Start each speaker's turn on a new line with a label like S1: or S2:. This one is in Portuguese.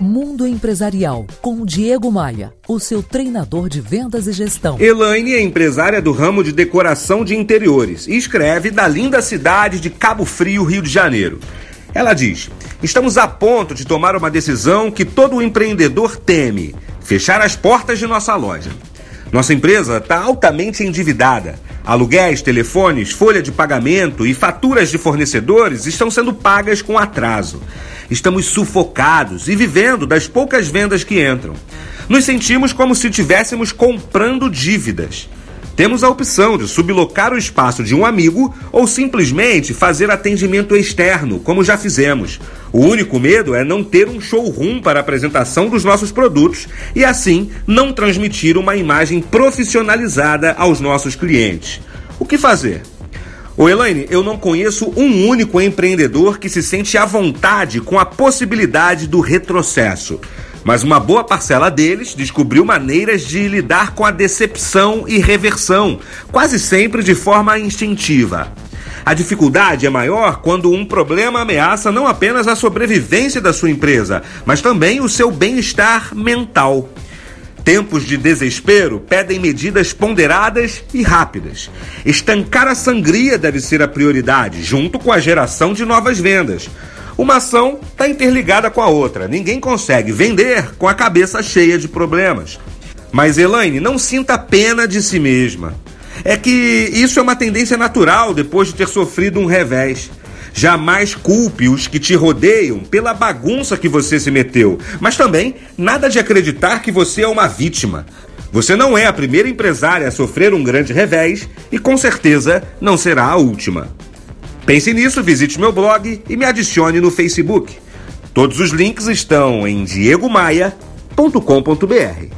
S1: Mundo Empresarial, com Diego Maia, o seu treinador de vendas e gestão.
S2: Elaine é empresária do ramo de decoração de interiores e escreve da linda cidade de Cabo Frio, Rio de Janeiro. Ela diz: Estamos a ponto de tomar uma decisão que todo empreendedor teme: fechar as portas de nossa loja. Nossa empresa está altamente endividada. Aluguéis, telefones, folha de pagamento e faturas de fornecedores estão sendo pagas com atraso. Estamos sufocados e vivendo das poucas vendas que entram. Nos sentimos como se estivéssemos comprando dívidas. Temos a opção de sublocar o espaço de um amigo ou simplesmente fazer atendimento externo, como já fizemos. O único medo é não ter um showroom para apresentação dos nossos produtos e, assim, não transmitir uma imagem profissionalizada aos nossos clientes. O que fazer? Ô Elaine, eu não conheço um único empreendedor que se sente à vontade com a possibilidade do retrocesso mas uma boa parcela deles descobriu maneiras de lidar com a decepção e reversão, quase sempre de forma instintiva. A dificuldade é maior quando um problema ameaça não apenas a sobrevivência da sua empresa, mas também o seu bem-estar mental. Tempos de desespero pedem medidas ponderadas e rápidas. Estancar a sangria deve ser a prioridade, junto com a geração de novas vendas. Uma ação está interligada com a outra. Ninguém consegue vender com a cabeça cheia de problemas. Mas Elaine, não sinta pena de si mesma. É que isso é uma tendência natural depois de ter sofrido um revés. Jamais culpe os que te rodeiam pela bagunça que você se meteu, mas também nada de acreditar que você é uma vítima. Você não é a primeira empresária a sofrer um grande revés e com certeza não será a última. Pense nisso, visite meu blog e me adicione no Facebook. Todos os links estão em diegomaia.com.br.